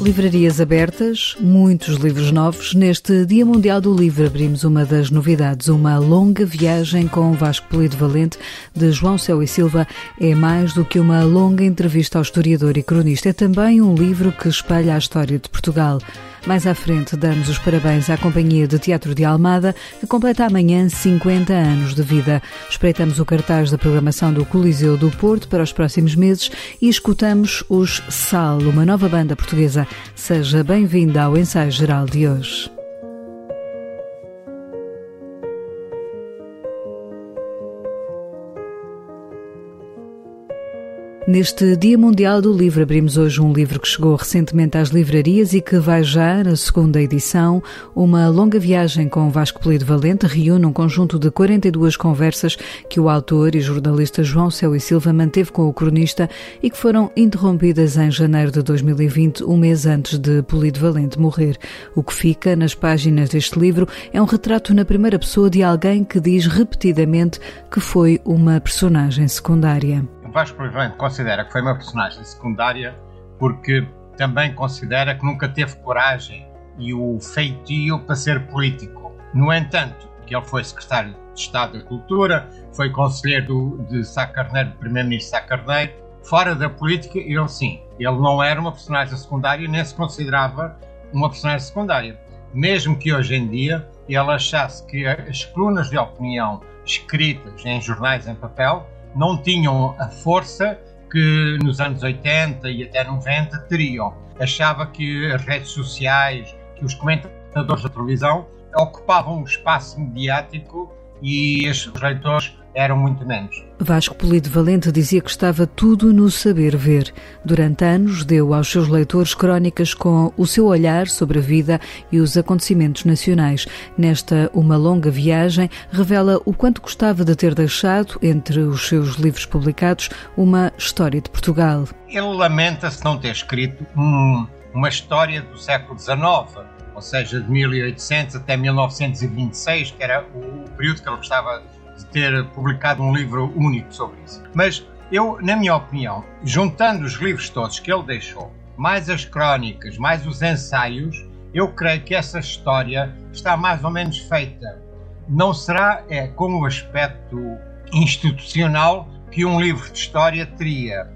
Livrarias abertas, muitos livros novos. Neste Dia Mundial do Livro abrimos uma das novidades, uma longa viagem com Vasco Polido Valente, de João Céu e Silva. É mais do que uma longa entrevista ao historiador e cronista, é também um livro que espelha a história de Portugal. Mais à frente, damos os parabéns à Companhia de Teatro de Almada, que completa amanhã 50 anos de vida. Espreitamos o cartaz da programação do Coliseu do Porto para os próximos meses e escutamos os Sal, uma nova banda portuguesa. Seja bem-vinda ao ensaio geral de hoje. Neste Dia Mundial do Livro, abrimos hoje um livro que chegou recentemente às livrarias e que vai já na segunda edição. Uma longa viagem com Vasco Polido Valente reúne um conjunto de 42 conversas que o autor e jornalista João Céu e Silva manteve com o cronista e que foram interrompidas em janeiro de 2020, um mês antes de Polido Valente morrer. O que fica nas páginas deste livro é um retrato na primeira pessoa de alguém que diz repetidamente que foi uma personagem secundária. Vasco Valente considera que foi uma personagem secundária porque também considera que nunca teve coragem e o feitio para ser político. No entanto, que ele foi secretário de Estado da Cultura, foi conselheiro de Sá Carneiro, primeiro-ministro Sá Carneiro, fora da política, ele sim, ele não era uma personagem secundária, nem se considerava uma personagem secundária. Mesmo que hoje em dia ele achasse que as colunas de opinião escritas em jornais em papel não tinham a força que nos anos 80 e até 90 teriam. Achava que as redes sociais, que os comentadores da televisão ocupavam o espaço mediático e os leitores eram muito menos. Vasco Polido Valente dizia que estava tudo no saber ver. Durante anos deu aos seus leitores crónicas com o seu olhar sobre a vida e os acontecimentos nacionais. Nesta Uma Longa Viagem, revela o quanto gostava de ter deixado, entre os seus livros publicados, uma história de Portugal. Ele lamenta-se não ter escrito um, uma história do século XIX, ou seja, de 1800 até 1926, que era o período que ele gostava de ter publicado um livro único sobre isso. Mas eu, na minha opinião, juntando os livros todos que ele deixou, mais as crónicas, mais os ensaios, eu creio que essa história está mais ou menos feita. Não será é, com o aspecto institucional que um livro de história teria.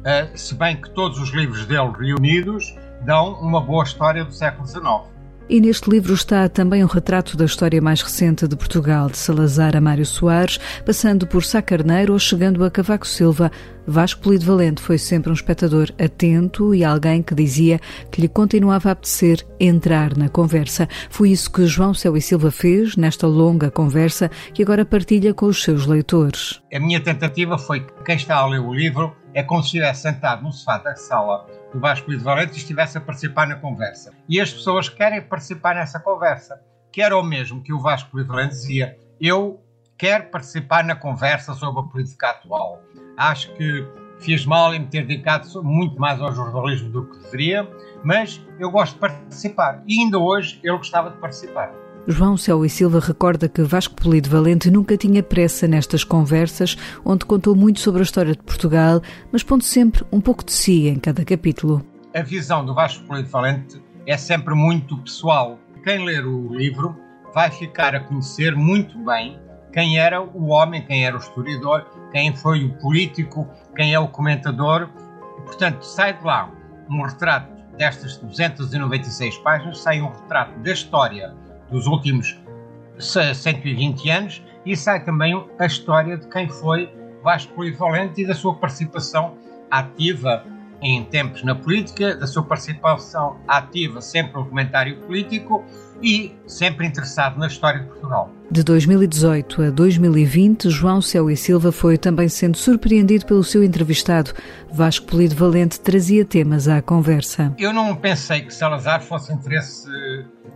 Uh, se bem que todos os livros dele reunidos dão uma boa história do século XIX. E neste livro está também um retrato da história mais recente de Portugal, de Salazar a Mário Soares, passando por Sá Carneiro ou chegando a Cavaco Silva. Vasco Polido Valente foi sempre um espectador atento e alguém que dizia que lhe continuava a apetecer entrar na conversa. Foi isso que João Céu e Silva fez nesta longa conversa que agora partilha com os seus leitores. A minha tentativa foi que quem está a ler o livro é como se estivesse sentado no sofá da sala do Vasco de Valente estivesse a participar na conversa. E as pessoas querem participar nessa conversa. Que era o mesmo que o Vasco de Valente dizia: Eu quero participar na conversa sobre a política atual. Acho que fiz mal em me ter dedicado muito mais ao jornalismo do que deveria, mas eu gosto de participar. E ainda hoje ele gostava de participar. João Céu e Silva recorda que Vasco Polido Valente nunca tinha pressa nestas conversas, onde contou muito sobre a história de Portugal, mas pondo sempre um pouco de si em cada capítulo. A visão do Vasco Polido Valente é sempre muito pessoal. Quem ler o livro vai ficar a conhecer muito bem quem era o homem, quem era o historiador, quem foi o político, quem é o comentador. E, portanto, sai de lá um retrato destas 296 páginas, sai um retrato da história dos últimos 120 anos e sai também a história de quem foi Vasco Polivalente e da sua participação ativa em tempos na política, da sua participação ativa sempre no comentário político e sempre interessado na história de Portugal. De 2018 a 2020, João Céu e Silva foi também sendo surpreendido pelo seu entrevistado. Vasco Polido Valente trazia temas à conversa. Eu não pensei que Salazar fosse interesse,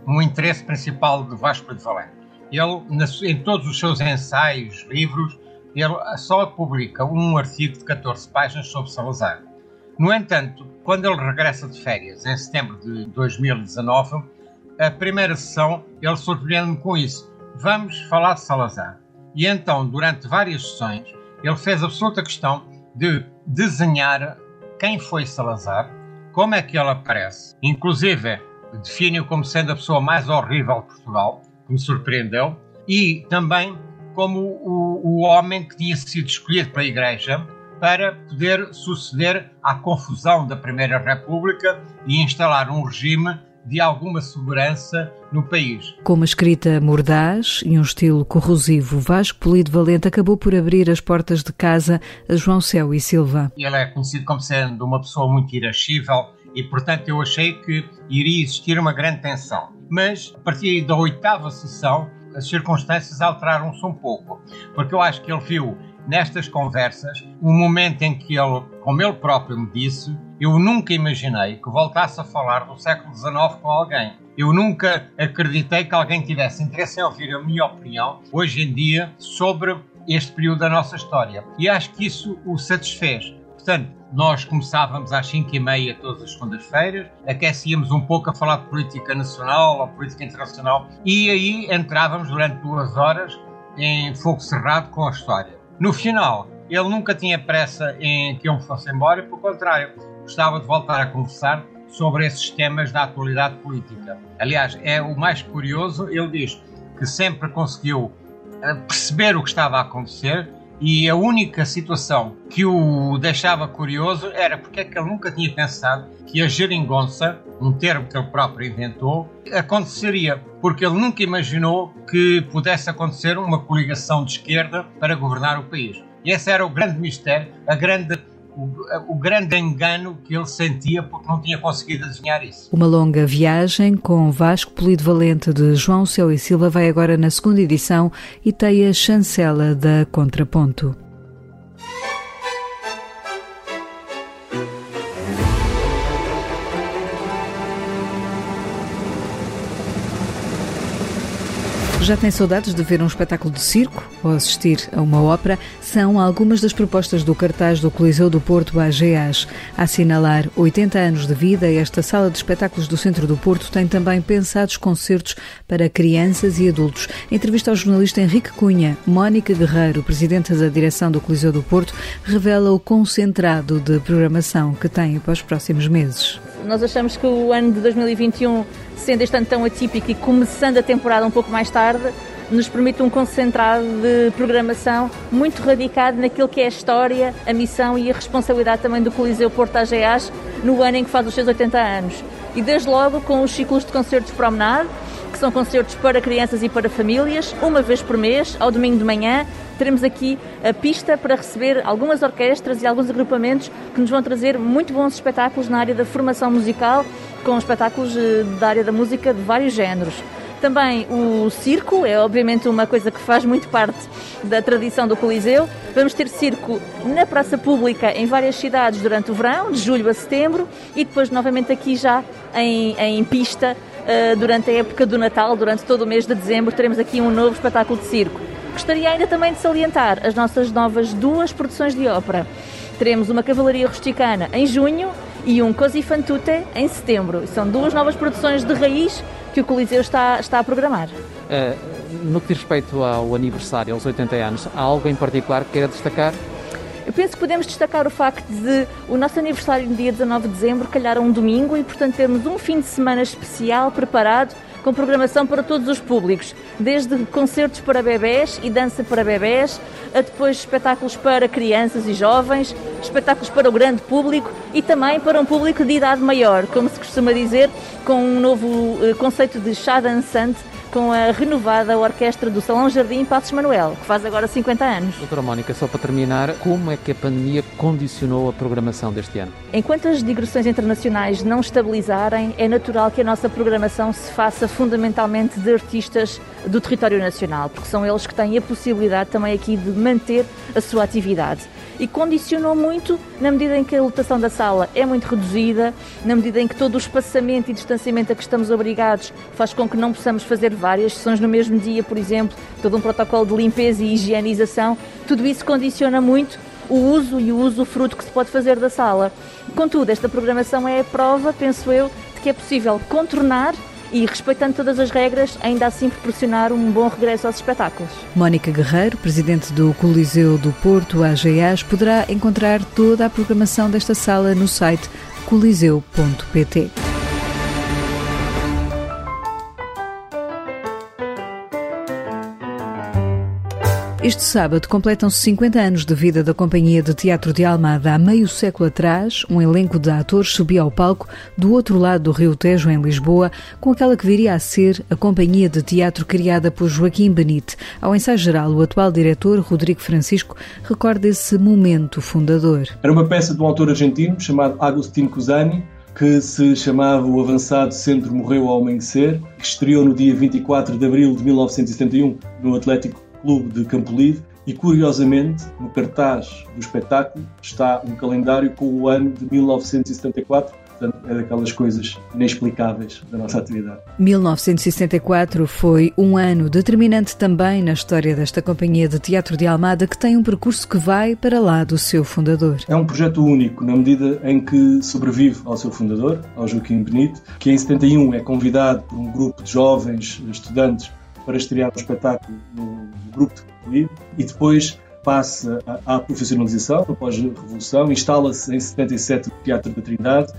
um interesse principal de Vasco Polido Valente. Ele, em todos os seus ensaios, livros, ele só publica um artigo de 14 páginas sobre Salazar. No entanto, quando ele regressa de férias, em setembro de 2019, a primeira sessão ele surpreende-me com isso. Vamos falar de Salazar. E então, durante várias sessões, ele fez absoluta questão de desenhar quem foi Salazar, como é que ele aparece. Inclusive, define-o como sendo a pessoa mais horrível de Portugal, que me surpreendeu, e também como o, o homem que tinha sido escolhido pela Igreja para poder suceder à confusão da Primeira República e instalar um regime de alguma segurança no país. Com uma escrita mordaz e um estilo corrosivo, Vasco Polido Valente acabou por abrir as portas de casa a João Céu e Silva. Ele é conhecido como sendo uma pessoa muito irascível e, portanto, eu achei que iria existir uma grande tensão. Mas, a partir da oitava sessão, as circunstâncias alteraram-se um pouco, porque eu acho que ele viu nestas conversas um momento em que ele, como ele próprio me disse, eu nunca imaginei que voltasse a falar do século XIX com alguém. Eu nunca acreditei que alguém tivesse interesse em ouvir a minha opinião, hoje em dia, sobre este período da nossa história. E acho que isso o satisfez. Portanto, nós começávamos às 5 e meia todas as segundas-feiras, aquecíamos um pouco a falar de política nacional ou política internacional e aí entrávamos durante duas horas em fogo cerrado com a história. No final, ele nunca tinha pressa em que eu me fosse embora, pelo contrário, gostava de voltar a conversar sobre esses temas da atualidade política. Aliás, é o mais curioso, ele diz que sempre conseguiu eh, perceber o que estava a acontecer e a única situação que o deixava curioso era porque é que ele nunca tinha pensado que a geringonça, um termo que ele próprio inventou, aconteceria, porque ele nunca imaginou que pudesse acontecer uma coligação de esquerda para governar o país. E esse era o grande mistério, a grande o, o, grande engano que ele sentia porque não tinha conseguido desenhar isso. Uma longa viagem com Vasco Polido Valente de João Céu e Silva vai agora na segunda edição e tem a chancela da Contraponto. Já tem saudades de ver um espetáculo de circo ou assistir a uma ópera? São algumas das propostas do cartaz do Coliseu do Porto AGAs. A assinalar 80 anos de vida, esta sala de espetáculos do centro do Porto tem também pensados concertos para crianças e adultos. Entrevista ao jornalista Henrique Cunha, Mónica Guerreiro, presidente da direção do Coliseu do Porto, revela o concentrado de programação que tem para os próximos meses. Nós achamos que o ano de 2021 sendo este ano tão atípico e começando a temporada um pouco mais tarde, nos permite um concentrado de programação muito radicado naquilo que é a história, a missão e a responsabilidade também do Coliseu Porto AGAs no ano em que faz os seus 80 anos. E desde logo com os ciclos de concertos promenade, que são concertos para crianças e para famílias, uma vez por mês, ao domingo de manhã, teremos aqui a pista para receber algumas orquestras e alguns agrupamentos que nos vão trazer muito bons espetáculos na área da formação musical com espetáculos eh, da área da música de vários géneros. Também o circo é obviamente uma coisa que faz muito parte da tradição do Coliseu. Vamos ter circo na praça pública em várias cidades durante o verão, de julho a setembro, e depois novamente aqui já em, em pista uh, durante a época do Natal, durante todo o mês de dezembro, teremos aqui um novo espetáculo de circo. Gostaria ainda também de salientar as nossas novas duas produções de ópera. Teremos uma Cavalaria Rusticana em junho e um Così fan tutte em setembro. São duas novas produções de raiz que o Coliseu está, está a programar. Uh, no que diz respeito ao aniversário, aos 80 anos, há algo em particular que queira destacar? Eu penso que podemos destacar o facto de o nosso aniversário no dia 19 de dezembro calhar um domingo e, portanto, termos um fim de semana especial preparado com programação para todos os públicos, desde concertos para bebés e dança para bebés, a depois espetáculos para crianças e jovens, espetáculos para o grande público e também para um público de idade maior, como se costuma dizer, com um novo eh, conceito de chá dançante com a renovada orquestra do Salão Jardim Passos Manuel, que faz agora 50 anos. Doutora Mónica, só para terminar, como é que a pandemia condicionou a programação deste ano? Enquanto as digressões internacionais não estabilizarem, é natural que a nossa programação se faça fundamentalmente de artistas do território nacional, porque são eles que têm a possibilidade também aqui de manter a sua atividade e condicionou muito na medida em que a lotação da sala é muito reduzida, na medida em que todo o espaçamento e distanciamento a que estamos obrigados faz com que não possamos fazer várias sessões no mesmo dia, por exemplo, todo um protocolo de limpeza e higienização, tudo isso condiciona muito o uso e o uso fruto que se pode fazer da sala. Contudo, esta programação é a prova, penso eu, de que é possível contornar e respeitando todas as regras, ainda assim proporcionar um bom regresso aos espetáculos. Mónica Guerreiro, presidente do Coliseu do Porto, AGAs, poderá encontrar toda a programação desta sala no site coliseu.pt. Este sábado completam-se 50 anos de vida da Companhia de Teatro de Almada. Há meio século atrás, um elenco de atores subia ao palco do outro lado do Rio Tejo, em Lisboa, com aquela que viria a ser a Companhia de Teatro criada por Joaquim Benite. Ao ensaio geral, o atual diretor, Rodrigo Francisco, recorda esse momento fundador. Era uma peça de um autor argentino chamado Agustín Cusani, que se chamava O Avançado Centro Morreu ao Amanhecer, que estreou no dia 24 de abril de 1971 no Atlético Clube de Campolide e, curiosamente, no cartaz do espetáculo está um calendário com o ano de 1974, portanto é daquelas coisas inexplicáveis da nossa atividade. 1974 foi um ano determinante também na história desta companhia de teatro de Almada que tem um percurso que vai para lá do seu fundador. É um projeto único na medida em que sobrevive ao seu fundador, ao Joaquim Benito, que em 71 é convidado por um grupo de jovens estudantes para estrear o espetáculo no grupo de Capelido e depois passa à profissionalização após a Revolução, instala-se em 77 no Teatro da Trindade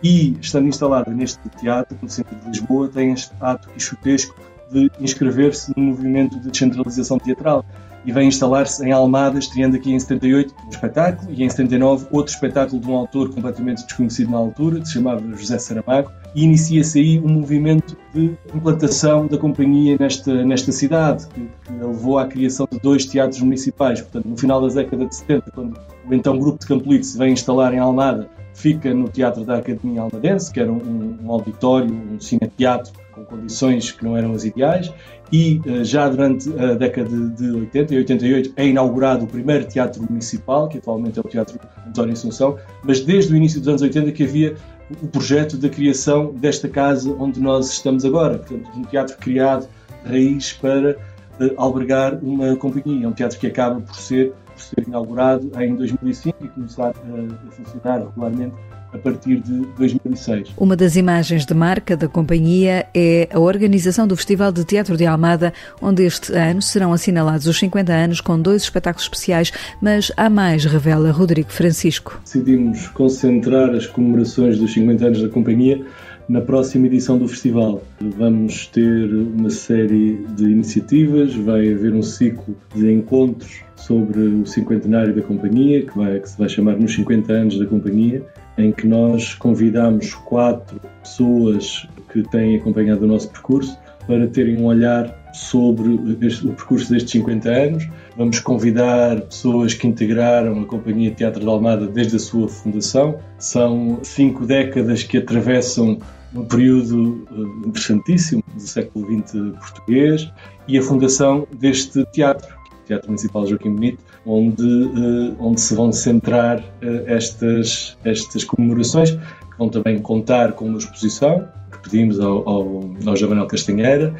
e, estando instalado neste teatro, no centro de Lisboa, tem este ato quixotesco de inscrever-se no movimento de descentralização teatral e vem instalar-se em Almada, estreando aqui em 78 um espetáculo e em 79 outro espetáculo de um autor completamente desconhecido na altura, que se chamava José Saramago, e inicia-se aí um movimento de implantação da companhia nesta, nesta cidade, que, que, levou à criação de dois teatros municipais. Portanto, no final da década de 70, quando o então grupo de Campolite se vem instalar em Almada, fica no Teatro da Academia Almadense, que era um, um auditório, um cine-teatro com condições que não eram as ideais, e uh, já durante a década de 80 e 88 é inaugurado o primeiro teatro municipal, que atualmente é o Teatro António Assunção, mas desde o início dos anos 80 que havia o projeto da criação desta casa onde nós estamos agora, portanto, um teatro criado raiz para uh, albergar uma companhia, é um teatro que acaba por ser, por ser inaugurado em 2005 e começar uh, a funcionar regularmente a partir de 2006. Uma das imagens de marca da companhia é a organização do Festival de Teatro de Almada, onde este ano serão assinalados os 50 anos com dois espetáculos especiais, mas há mais, revela Rodrigo Francisco. Decidimos concentrar as comemorações dos 50 anos da companhia na próxima edição do festival. Vamos ter uma série de iniciativas, vai haver um ciclo de encontros sobre o cinquentenário da companhia, que, vai, que se vai chamar Nos 50 Anos da Companhia, em que nós convidamos quatro pessoas que têm acompanhado o nosso percurso para terem um olhar sobre o percurso destes 50 anos. Vamos convidar pessoas que integraram a Companhia Teatro de Almada desde a sua fundação. São cinco décadas que atravessam um período uh, interessantíssimo do século XX português e a fundação deste teatro, Teatro Municipal Joaquim Benito, onde, uh, onde se vão centrar uh, estas, estas comemorações, que vão também contar com uma exposição que pedimos ao, ao, ao João Castanheira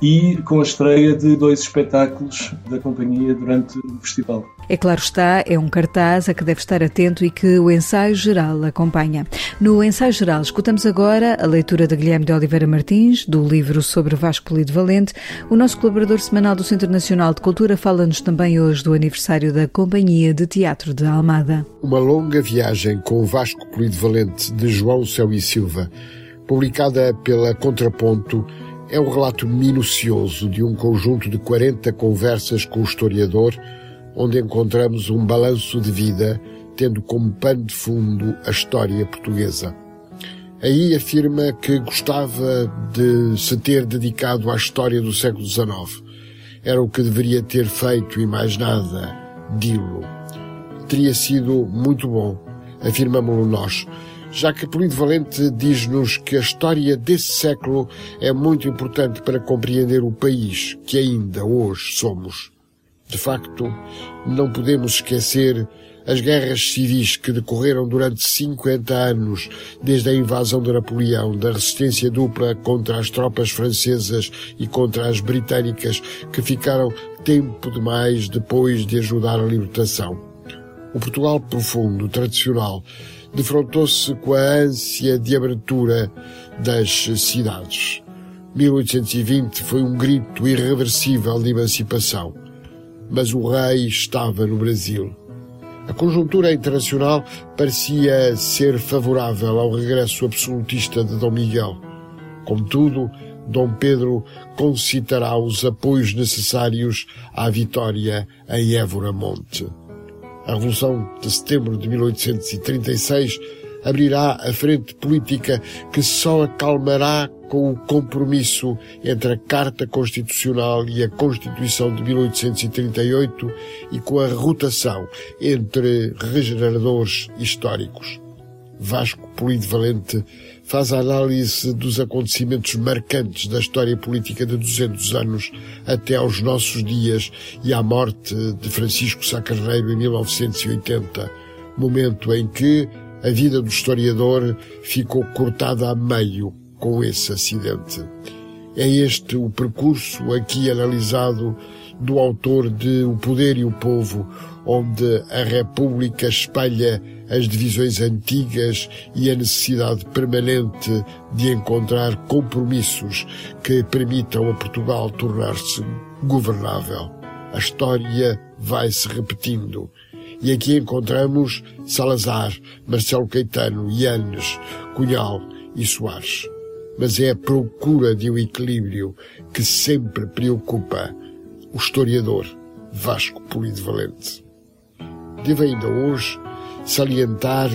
e com a estreia de dois espetáculos da companhia durante o festival. É claro está, é um cartaz a que deve estar atento e que o ensaio geral acompanha. No ensaio geral, escutamos agora a leitura de Guilherme de Oliveira Martins, do livro sobre Vasco Polido Valente. O nosso colaborador semanal do Centro Nacional de Cultura fala-nos também hoje do aniversário da Companhia de Teatro de Almada. Uma longa viagem com Vasco Polido Valente, de João Céu e Silva, publicada pela Contraponto é um relato minucioso de um conjunto de 40 conversas com o historiador, onde encontramos um balanço de vida, tendo como pano de fundo a história portuguesa. Aí afirma que gostava de se ter dedicado à história do século XIX. Era o que deveria ter feito e mais nada, dilo. Teria sido muito bom, afirmamos-lo nós, já que Polido Valente diz-nos que a história desse século é muito importante para compreender o país que ainda hoje somos. De facto, não podemos esquecer as guerras civis que decorreram durante 50 anos, desde a invasão de Napoleão, da resistência dupla contra as tropas francesas e contra as britânicas, que ficaram tempo demais depois de ajudar a libertação. O Portugal profundo, tradicional, defrontou-se com a ânsia de abertura das cidades. 1820 foi um grito irreversível de emancipação, mas o rei estava no Brasil. A conjuntura internacional parecia ser favorável ao regresso absolutista de Dom Miguel. Contudo, Dom Pedro concitará os apoios necessários à vitória em Évora Monte. A Revolução de Setembro de 1836 abrirá a frente política que só acalmará com o compromisso entre a Carta Constitucional e a Constituição de 1838 e com a rotação entre regeneradores históricos. Vasco Polido Valente faz a análise dos acontecimentos marcantes da história política de 200 anos até aos nossos dias e à morte de Francisco Sá Carneiro em 1980, momento em que a vida do historiador ficou cortada a meio com esse acidente. É este o percurso aqui analisado do autor de O Poder e o Povo, onde a República espelha as divisões antigas e a necessidade permanente de encontrar compromissos que permitam a Portugal tornar-se governável. A história vai se repetindo. E aqui encontramos Salazar, Marcelo Caetano, Yanes, Cunhal e Soares. Mas é a procura de um equilíbrio que sempre preocupa o historiador Vasco Polido Valente. Devo ainda hoje salientar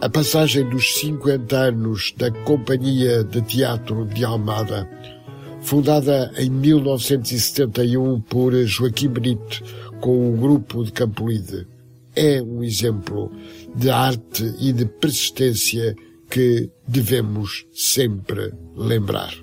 a passagem dos 50 anos da Companhia de Teatro de Almada, fundada em 1971 por Joaquim Benito com o grupo de Campolide. É um exemplo de arte e de persistência que devemos sempre lembrar.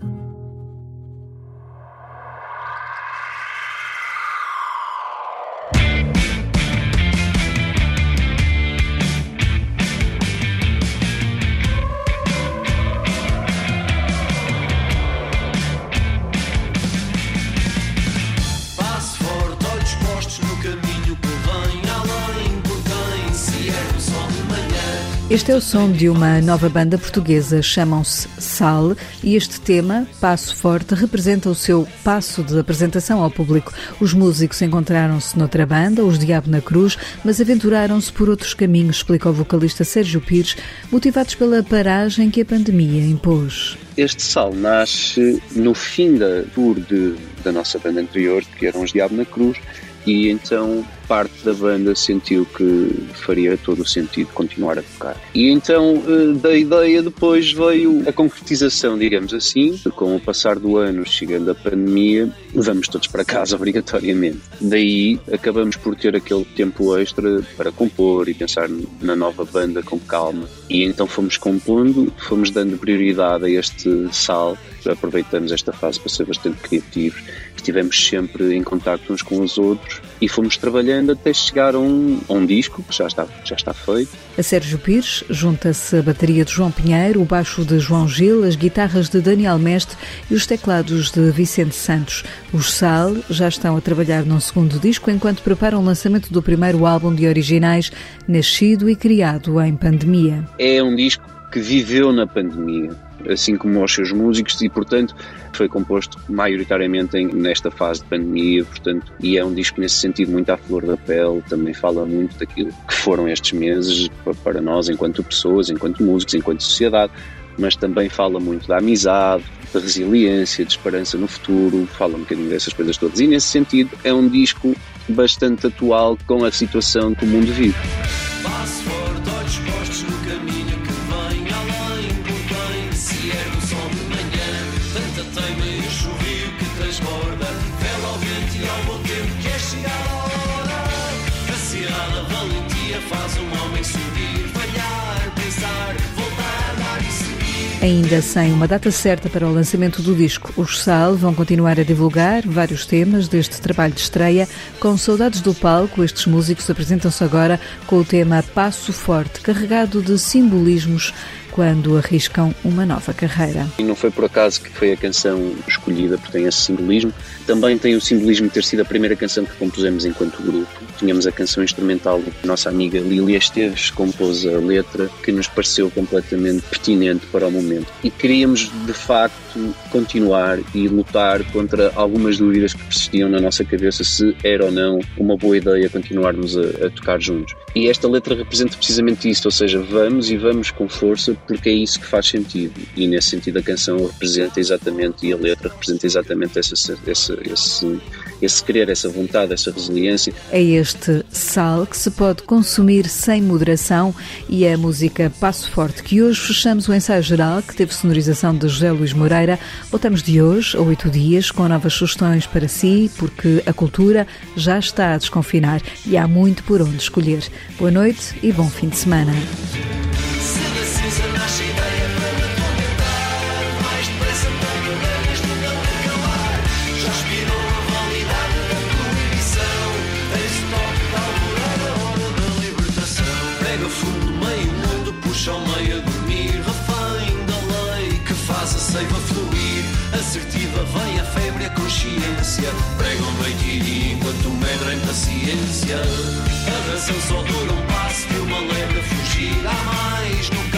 Este é o som de uma nova banda portuguesa, chamam-se Sal, e este tema, Passo Forte, representa o seu passo de apresentação ao público. Os músicos encontraram-se noutra banda, os Diabo na Cruz, mas aventuraram-se por outros caminhos, explica o vocalista Sérgio Pires, motivados pela paragem que a pandemia impôs. Este Sal nasce no fim da tour de, da nossa banda anterior, que eram os Diabo na Cruz, e então parte da banda sentiu que faria todo o sentido continuar a tocar. E então eh, da ideia depois veio a concretização, digamos assim, com o passar do ano, chegando a pandemia, vamos todos para casa obrigatoriamente. Daí acabamos por ter aquele tempo extra para compor e pensar na nova banda com calma. E então fomos compondo, fomos dando prioridade a este sal, aproveitamos esta fase para ser bastante criativos, estivemos sempre em contato uns com os outros e fomos trabalhando até chegar a um, a um disco que já está, já está feito. A Sérgio Pires junta-se a bateria de João Pinheiro, o baixo de João Gil, as guitarras de Daniel Mestre e os teclados de Vicente Santos. Os Sal já estão a trabalhar num segundo disco enquanto preparam o lançamento do primeiro álbum de originais, nascido e criado em pandemia. É um disco que viveu na pandemia assim como os seus músicos, e portanto foi composto maioritariamente em, nesta fase de pandemia, portanto, e é um disco nesse sentido muito à flor da pele, também fala muito daquilo que foram estes meses para nós enquanto pessoas, enquanto músicos, enquanto sociedade, mas também fala muito da amizade, da resiliência, de esperança no futuro, fala um bocadinho dessas coisas todas. E nesse sentido é um disco bastante atual com a situação que o mundo vive. Ainda sem uma data certa para o lançamento do disco, os Sal vão continuar a divulgar vários temas deste trabalho de estreia. Com saudades do palco, estes músicos apresentam-se agora com o tema Passo Forte, carregado de simbolismos quando arriscam uma nova carreira. E não foi por acaso que foi a canção escolhida, porque tem esse simbolismo. Também tem o simbolismo de ter sido a primeira canção que compusemos enquanto grupo tínhamos a canção instrumental da nossa amiga Lilia Esteves, compôs a letra, que nos pareceu completamente pertinente para o momento. E queríamos, de facto, continuar e lutar contra algumas dúvidas que persistiam na nossa cabeça se era ou não uma boa ideia continuarmos a, a tocar juntos. E esta letra representa precisamente isso, ou seja, vamos e vamos com força porque é isso que faz sentido. E nesse sentido a canção representa exatamente e a letra representa exatamente essa, essa, esse, esse querer, essa vontade, essa resiliência. É este sal que se pode consumir sem moderação e é a música Passo Forte que hoje fechamos o ensaio geral que teve sonorização de José Luís Moreira. Voltamos de hoje a oito dias com novas sugestões para si, porque a cultura já está a desconfinar e há muito por onde escolher. Boa noite e bom fim de semana. Consciência Pregam noite e dia enquanto medra em paciência. A razão só dura um passo de uma lebre fugir Há mais no